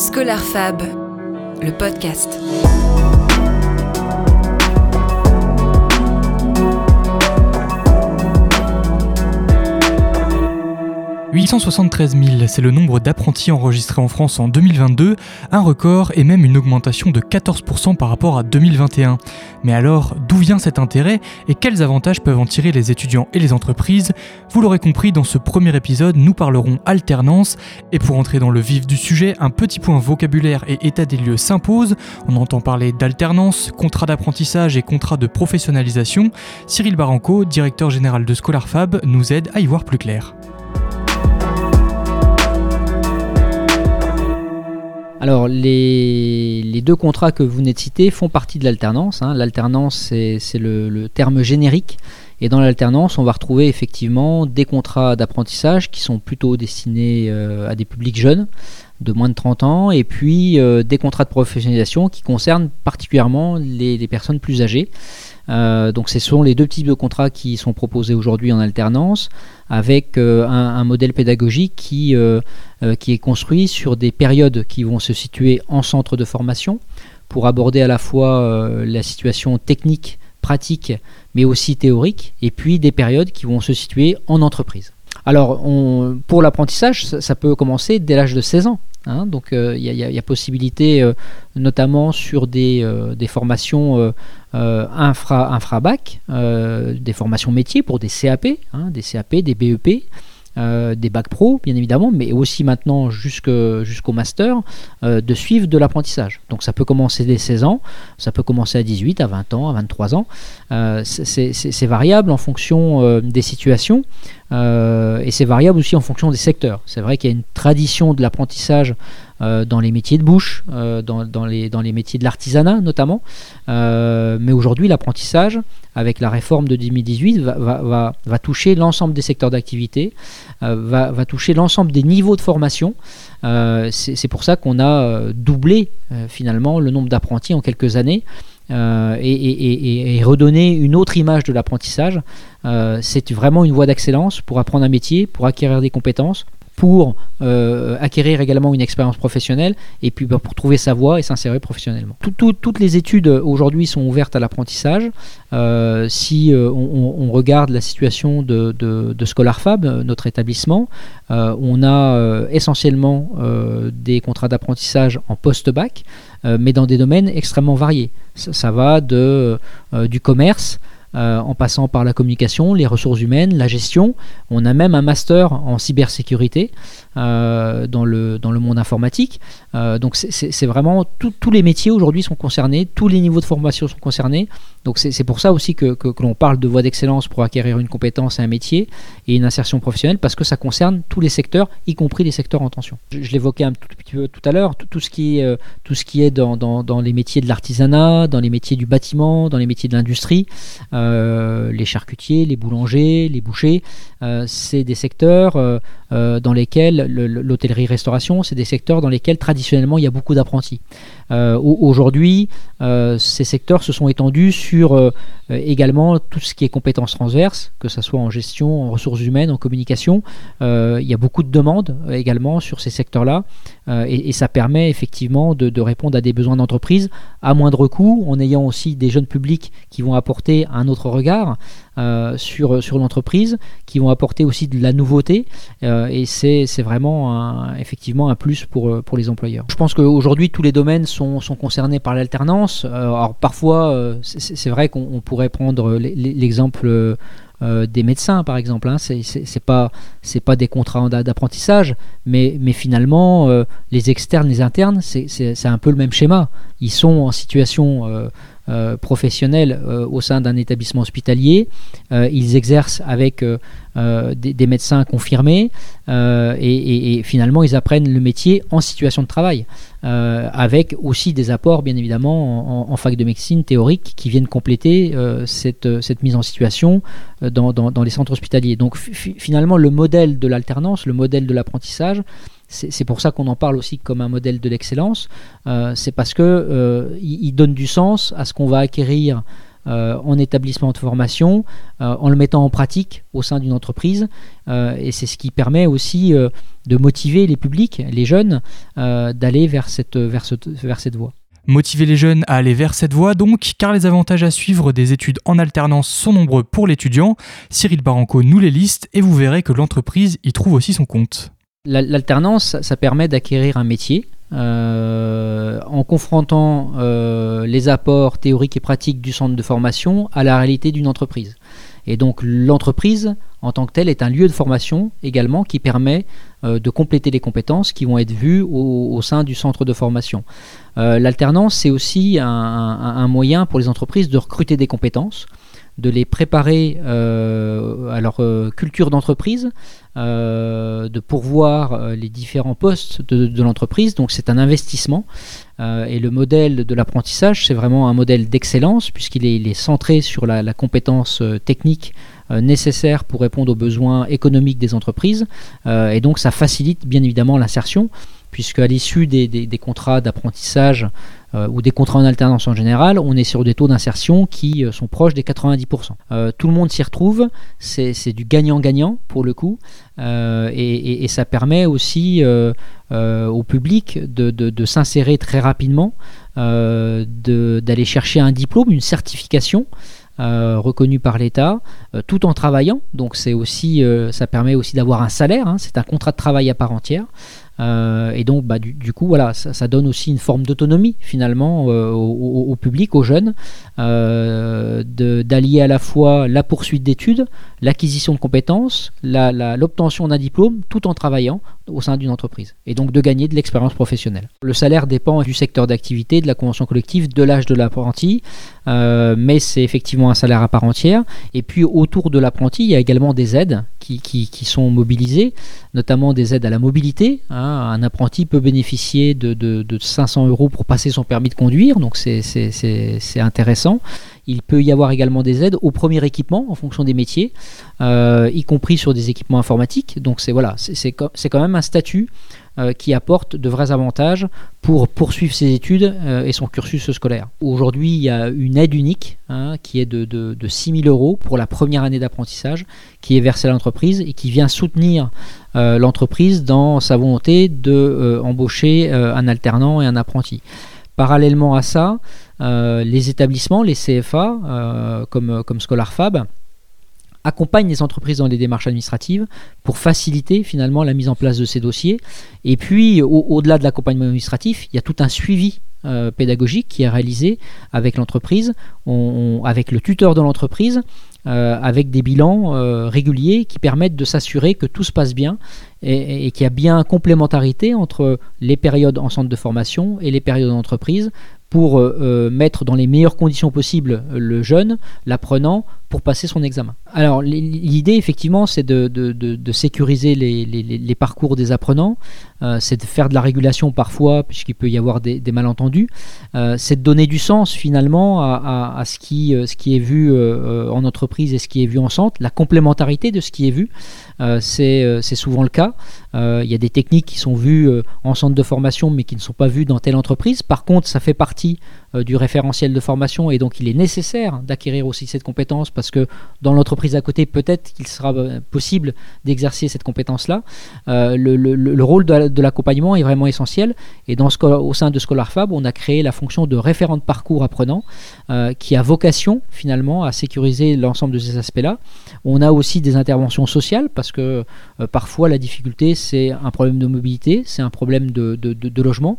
Scholar Fab, le podcast. 873 000, c'est le nombre d'apprentis enregistrés en France en 2022, un record et même une augmentation de 14% par rapport à 2021. Mais alors, d'où vient cet intérêt et quels avantages peuvent en tirer les étudiants et les entreprises? Vous l'aurez compris, dans ce premier épisode, nous parlerons alternance et pour entrer dans le vif du sujet, un petit point vocabulaire et état des lieux s'impose. On entend parler d'alternance, contrat d'apprentissage et contrat de professionnalisation. Cyril Baranco, directeur général de ScholarFab, nous aide à y voir plus clair. Alors, les, deux contrats que vous venez de citer font partie de l'alternance. Hein. L'alternance, c'est le, terme générique. Et dans l'alternance, on va retrouver effectivement des contrats d'apprentissage qui sont plutôt destinés euh, à des publics jeunes, de moins de 30 ans, et puis euh, des contrats de professionnalisation qui concernent particulièrement les personnes plus âgées. Euh, donc ce sont les deux types de contrats qui sont proposés aujourd'hui en alternance avec euh, un, modèle pédagogique euh, qui est construit sur des périodes qui vont se situer en centre de formation pour aborder à la fois la situation technique, pratique, mais aussi théorique, et puis des périodes qui vont se situer en entreprise. Alors, pour l'apprentissage, ça, peut commencer dès l'âge de 16 ans. Hein. donc, il y, a possibilité, notamment sur des, formations euh, infra, infra-bac, euh, des formations métiers pour des CAP, hein, des CAP, des BEP, euh, des bacs pro, bien évidemment, mais aussi maintenant jusqu'au master, de suivre de l'apprentissage. Donc ça peut commencer dès 16 ans, ça peut commencer à 18, à 20 ans, à 23 ans. c'est variable en fonction des situations et c'est variable aussi en fonction des secteurs. C'est vrai qu'il y a une tradition de l'apprentissage euh, dans les métiers de bouche, euh, dans, les, métiers de l'artisanat notamment. Euh, mais aujourd'hui, l'apprentissage, avec la réforme de 2018, va, toucher l'ensemble des secteurs d'activité, va, toucher l'ensemble des niveaux de formation. C'est pour ça qu'on a doublé finalement le nombre d'apprentis en quelques années. Et, et, redonner une autre image de l'apprentissage. c'est vraiment une voie d'excellence pour apprendre un métier, pour acquérir des compétences, pour euh, acquérir également une expérience professionnelle et puis bah, pour trouver sa voie et s'insérer professionnellement. toutes les études euh, aujourd'hui sont ouvertes à l'apprentissage. Euh, si on, regarde la situation de, de, ScholarFab, notre établissement, on a essentiellement des contrats d'apprentissage en post-bac, mais dans des domaines extrêmement variés. Ça, va de, du commerce euh, en passant par la communication, les ressources humaines, la gestion. On a même un master en cybersécurité euh, dans, le, dans le monde informatique. Euh, donc c'est vraiment tous les métiers aujourd'hui sont concernés, tous les niveaux de formation sont concernés. Donc c'est pour ça aussi que, que, l'on parle de voie d'excellence pour acquérir une compétence et un métier et une insertion professionnelle parce que ça concerne tous les secteurs, y compris les secteurs en tension. Je, l'évoquais un tout petit peu tout à l'heure, tout, ce qui est, tout ce qui est dans, dans, dans les métiers de l'artisanat, dans les métiers du bâtiment, dans les métiers de l'industrie, les charcutiers, les boulangers, les bouchers, c'est des secteurs dans lesquels l'hôtellerie-restauration, c'est des secteurs dans lesquels traditionnellement il y a beaucoup d'apprentis. Euh, aujourd'hui, euh, ces secteurs se sont étendus sur euh, également tout ce qui est compétences transverses, que ce soit en gestion, en ressources humaines, en communication. il y a beaucoup de demandes également sur ces secteurs-là et, ça permet effectivement de, répondre à des besoins d'entreprise à moindre coût, en ayant aussi des jeunes publics qui vont apporter un autre regard sur, sur l'entreprise, qui vont apporter aussi de la nouveauté et c'est vraiment effectivement un plus pour, pour les employeurs. Je pense qu'aujourd'hui tous les domaines sont sont, concernés par l'alternance. Euh, alors parfois, euh, c'est vrai qu'on pourrait prendre l'exemple euh, des médecins, par exemple. Hein. C'est pas c'est pas des contrats d'apprentissage, mais, mais finalement, les externes, les internes, c'est un peu le même schéma. Ils sont en situation professionnelle au sein d'un établissement hospitalier. ils exercent avec des, médecins confirmés et, finalement ils apprennent le métier en situation de travail. Euh, avec aussi des apports bien évidemment en, fac de médecine théorique qui viennent compléter euh, cette, mise en situation euh, dans, les centres hospitaliers. Donc finalement le modèle de l'alternance, le modèle de l'apprentissage, c'est pour ça qu'on en parle aussi comme un modèle de l'excellence, c'est parce que il, donne du sens à ce qu'on va acquérir en établissement de formation, en le mettant en pratique au sein d'une entreprise. et c'est ce qui permet aussi de motiver les publics, les jeunes, d'aller vers cette, vers, vers cette voie. Motiver les jeunes à aller vers cette voie donc, car les avantages à suivre des études en alternance sont nombreux pour l'étudiant. Cyril Baranco nous les liste et vous verrez que l'entreprise y trouve aussi son compte. L'alternance, ça permet d'acquérir un métier euh, en confrontant euh, les apports théoriques et pratiques du centre de formation à la réalité d'une entreprise. Et donc l'entreprise, en tant que telle, est un lieu de formation également qui permet euh, de compléter les compétences qui vont être vues au, sein du centre de formation. L'alternance, c'est aussi un, moyen pour les entreprises de recruter des compétences de les préparer euh, à leur euh, culture d'entreprise, euh, de pourvoir les différents postes de, l'entreprise. Donc c'est un investissement. et le modèle de l'apprentissage, c'est vraiment un modèle d'excellence puisqu'il est, centré sur la, compétence technique nécessaire pour répondre aux besoins économiques des entreprises. et donc ça facilite bien évidemment l'insertion puisque à l'issue des, contrats d'apprentissage euh, ou des contrats en alternance en général, on est sur des taux d'insertion qui euh, sont proches des 90%. Euh, tout le monde s'y retrouve, c'est du gagnant-gagnant pour le coup, et, ça permet aussi au public de, s'insérer très rapidement, d'aller chercher un diplôme, une certification. reconnue par l'État, tout en travaillant. Donc c'est aussi, ça permet aussi d'avoir un salaire. Hein. c'est un contrat de travail à part entière. Euh, et donc, bah, du, coup, voilà, ça, donne aussi une forme d'autonomie finalement euh, au, public, aux jeunes, euh, d'allier à la fois la poursuite d'études, l'acquisition de compétences, l'obtention d'un diplôme, tout en travaillant au sein d'une entreprise, et donc de gagner de l'expérience professionnelle. Le salaire dépend du secteur d'activité, de la convention collective, de l'âge de l'apprenti, mais c'est effectivement un salaire à part entière. Et puis autour de l'apprenti, il y a également des aides qui, qui, sont mobilisées, notamment des aides à la mobilité. Hein, un apprenti peut bénéficier de, 500 euros pour passer son permis de conduire, donc c'est intéressant. Il peut y avoir également des aides au premier équipement en fonction des métiers, euh, y compris sur des équipements informatiques. Donc c'est voilà, c'est quand même un statut euh, qui apporte de vrais avantages pour poursuivre ses études euh, et son cursus scolaire. Aujourd'hui, il y a une aide unique hein, qui est de, de, de 6 000 euros pour la première année d'apprentissage qui est versée à l'entreprise et qui vient soutenir euh, l'entreprise dans sa volonté d'embaucher un alternant et un apprenti. Parallèlement à ça, les établissements, les CFA, comme, comme ScholarFab, accompagne les entreprises dans les démarches administratives pour faciliter finalement la mise en place de ces dossiers. Et puis, au-delà de l'accompagnement administratif, il y a tout un suivi euh, pédagogique qui est réalisé avec l'entreprise, avec le tuteur de l'entreprise, euh, avec des bilans euh, réguliers qui permettent de s'assurer que tout se passe bien et, qu'il y a bien complémentarité entre les périodes en centre de formation et les périodes d'entreprise pour mettre dans les meilleures conditions possibles le jeune, l'apprenant, pour passer son examen. Alors l'idée effectivement c'est de, sécuriser les, parcours des apprenants, euh, c'est de faire de la régulation parfois puisqu'il peut y avoir des, malentendus, euh, c'est de donner du sens finalement à, ce, qui, euh, ce qui est vu en entreprise et ce qui est vu en centre, la complémentarité de ce qui est vu, c'est souvent le cas. Il y a des techniques qui sont vues en centre de formation mais qui ne sont pas vues dans telle entreprise. Par contre ça fait partie du référentiel de formation et donc il est nécessaire d'acquérir aussi cette compétence parce que dans l'entreprise à côté, peut-être qu'il sera euh, possible d'exercer cette compétence-là. Euh, le, rôle de, l'accompagnement est vraiment essentiel. Et au sein de ScholarFab, on a créé la fonction de référent de parcours apprenant euh, qui a vocation finalement à sécuriser l'ensemble de ces aspects-là. On a aussi des interventions sociales parce que parfois la difficulté, c'est un problème de mobilité, c'est un problème de, logement,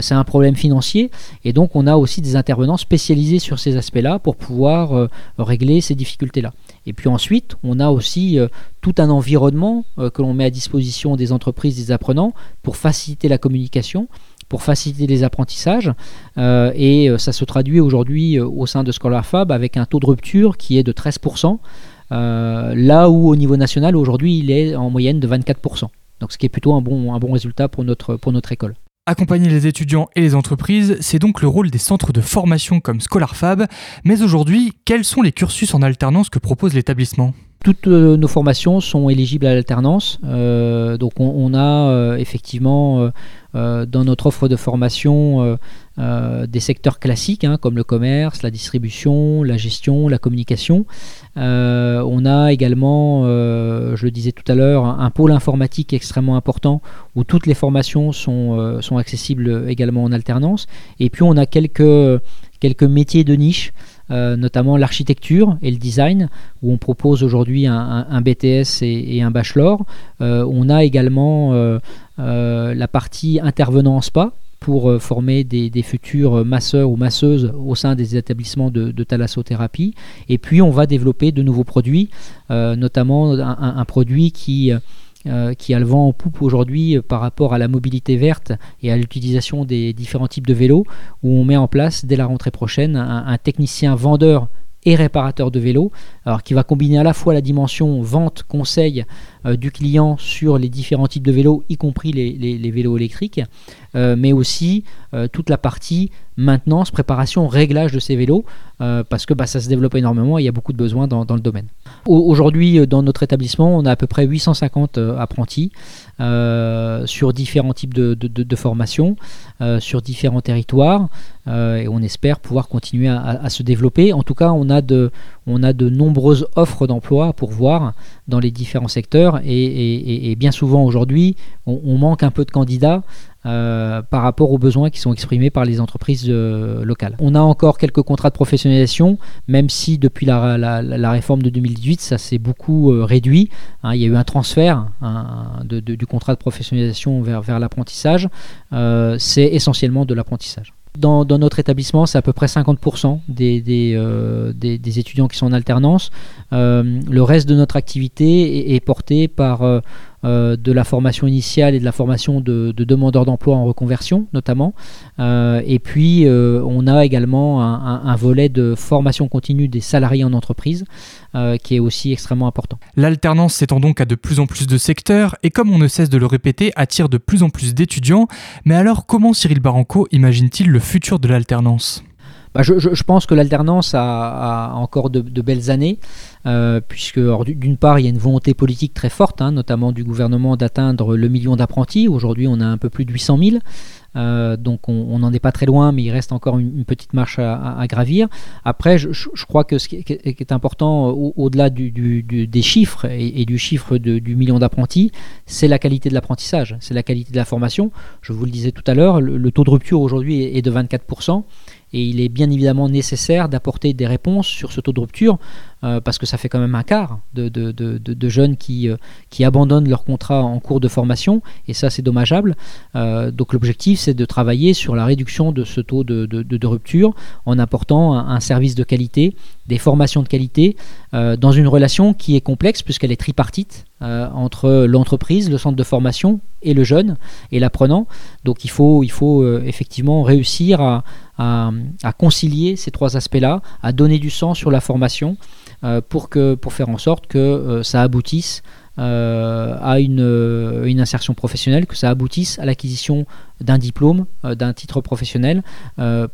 c'est un problème financier. Et donc on a aussi des intervenants spécialisés sur ces aspects-là pour pouvoir régler ces difficultés-là. Et puis ensuite, on a aussi euh, tout un environnement euh, que l'on met à disposition des entreprises, des apprenants, pour faciliter la communication, pour faciliter les apprentissages. Euh, et ça se traduit aujourd'hui au sein de ScholarFab avec un taux de rupture qui est de 13%, là où au niveau national, aujourd'hui, il est en moyenne de 24%. Donc ce qui est plutôt un bon, un bon résultat pour notre, pour notre école. Accompagner les étudiants et les entreprises, c'est donc le rôle des centres de formation comme ScholarFab. Mais aujourd'hui, quels sont les cursus en alternance que propose l'établissement? Toutes euh, nos formations sont éligibles à l'alternance. Euh, donc on, a euh, effectivement dans notre offre de formation des secteurs classiques hein, comme le commerce, la distribution, la gestion, la communication. on a également, je le disais tout à l'heure, un, pôle informatique extrêmement important où toutes les formations sont, sont accessibles également en alternance. Et puis on a quelques, quelques métiers de niche. Euh, notamment l'architecture et le design, où on propose aujourd'hui un, BTS et, un bachelor. Euh, on a également euh, la partie intervenant en spa, pour former des, futurs masseurs ou masseuses au sein des établissements de, thalassothérapie. Et puis on va développer de nouveaux produits, notamment un, produit qui euh, a le vent en poupe aujourd'hui euh, par rapport à la mobilité verte et à l'utilisation des différents types de vélos, où on met en place dès la rentrée prochaine un technicien vendeur et réparateur de vélos, alors qui va combiner à la fois la dimension vente, conseil euh, du client sur les différents types de vélos, y compris les, vélos électriques, euh, mais aussi euh, toute la partie maintenance, préparation, réglage de ces vélos, parce que bah, ça se développe énormément et il y a beaucoup de besoins dans, le domaine. Aujourd'hui, dans notre établissement, on a à peu près 850 apprentis sur différents types de, formations, sur différents territoires, et on espère pouvoir continuer à, se développer. En tout cas, on a de, on a de nombreuses offres d'emploi pour voir dans les différents secteurs et, bien souvent aujourd'hui on, manque un peu de candidats euh, par rapport aux besoins qui sont exprimés par les entreprises euh, locales. On a encore quelques contrats de professionnalisation, même si depuis la, réforme de 2018, ça s'est beaucoup euh, réduit. Hein. il y a eu un transfert hein, du contrat de professionnalisation vers, l'apprentissage. c'est essentiellement de l'apprentissage. Dans, notre établissement, c'est à peu près 50% euh, des, étudiants qui sont en alternance. Le reste de notre activité est, porté par euh, de la formation initiale et de la formation de, demandeurs d'emploi en reconversion notamment. Euh, et puis euh, on a également un, volet de formation continue des salariés en entreprise qui est aussi extrêmement important. L'alternance s'étend donc à de plus en plus de secteurs et comme on ne cesse de le répéter, attire de plus en plus d'étudiants. Mais alors comment Cyril Baranco imagine-t-il le futur de l'alternance? Bah, je, pense que l'alternance a, encore de, belles années, euh, puisque d'une part, il y a une volonté politique très forte, hein, notamment du gouvernement, d'atteindre le million d'apprentis. Aujourd'hui, on a un peu plus de 800 000. Euh, donc on n'en est pas très loin, mais il reste encore une, petite marche à, gravir. Après, je, crois que ce qui est, important au-delà des chiffres et, du chiffre du million d'apprentis, c'est la qualité de l'apprentissage, c'est la qualité de la formation. Je vous le disais tout à l'heure, le, taux de rupture aujourd'hui est, est de 24% et il est bien évidemment nécessaire d'apporter des réponses sur ce taux de rupture euh, parce que ça fait quand même un quart de, jeunes qui, euh, qui abandonnent leur contrat en cours de formation et ça c'est dommageable. Euh, donc l'objectif c'est de travailler sur la réduction de ce taux de, rupture en apportant un, service de qualité, des formations de qualité dans une relation qui est complexe puisqu'elle est tripartite entre l'entreprise, le centre de formation et le jeune et l'apprenant. Donc il faut, effectivement réussir à, à, concilier ces trois aspects-là, à donner du sens sur la formation pour, que, pour faire en sorte que euh, ça aboutisse euh, à une, une, insertion professionnelle, que ça aboutisse à l'acquisition d'un diplôme, d'un titre professionnel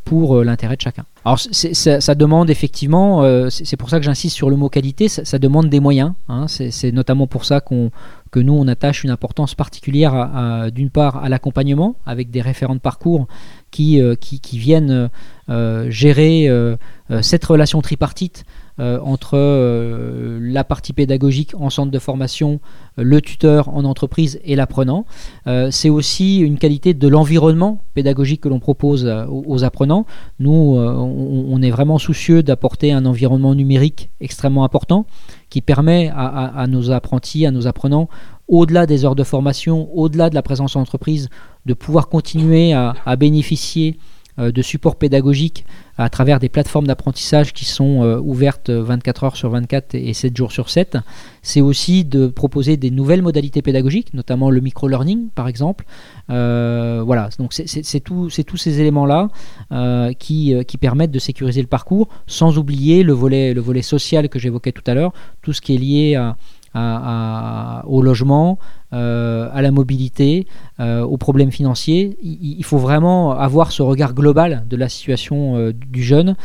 pour l'intérêt de chacun. Alors ça, demande effectivement, c'est pour ça que j'insiste sur le mot qualité, ça, demande des moyens. Hein. c'est notamment pour ça qu'on que nous on attache une importance particulière d'une part à l'accompagnement avec des référents de parcours qui, qui, qui viennent gérer cette relation tripartite euh, entre euh, la partie pédagogique en centre de formation, euh, le tuteur en entreprise et l'apprenant. c'est aussi une qualité de l'environnement pédagogique que l'on propose aux, apprenants. Nous, on, est vraiment soucieux d'apporter un environnement numérique extrêmement important qui permet à, nos apprentis, à nos apprenants, au-delà des heures de formation, au-delà de la présence en entreprise, de pouvoir continuer à, bénéficier de support pédagogique à travers des plateformes d'apprentissage qui sont euh, ouvertes 24 heures sur 24 et 7 jours sur 7. C'est aussi de proposer des nouvelles modalités pédagogiques, notamment le micro-learning par exemple. Euh, voilà, donc c'est tous ces éléments-là qui, qui, permettent de sécuriser le parcours sans oublier le volet social que j'évoquais tout à l'heure, tout ce qui est lié à, au logement, euh, à la mobilité, euh, aux problèmes financiers. Il, faut vraiment avoir ce regard global de la situation euh, du jeune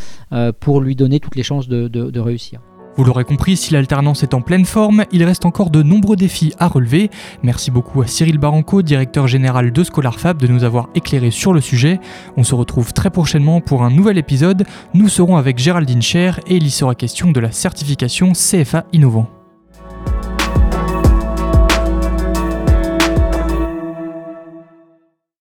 pour lui donner toutes les chances de réussir. Vous l'aurez compris, si l'alternance est en pleine forme, il reste encore de nombreux défis à relever. Merci beaucoup à Cyril Baranco, directeur général de ScholarFab, de nous avoir éclairé sur le sujet. On se retrouve très prochainement pour un nouvel épisode. Nous serons avec Géraldine Cher et il y sera question de la certification CFA Innovant.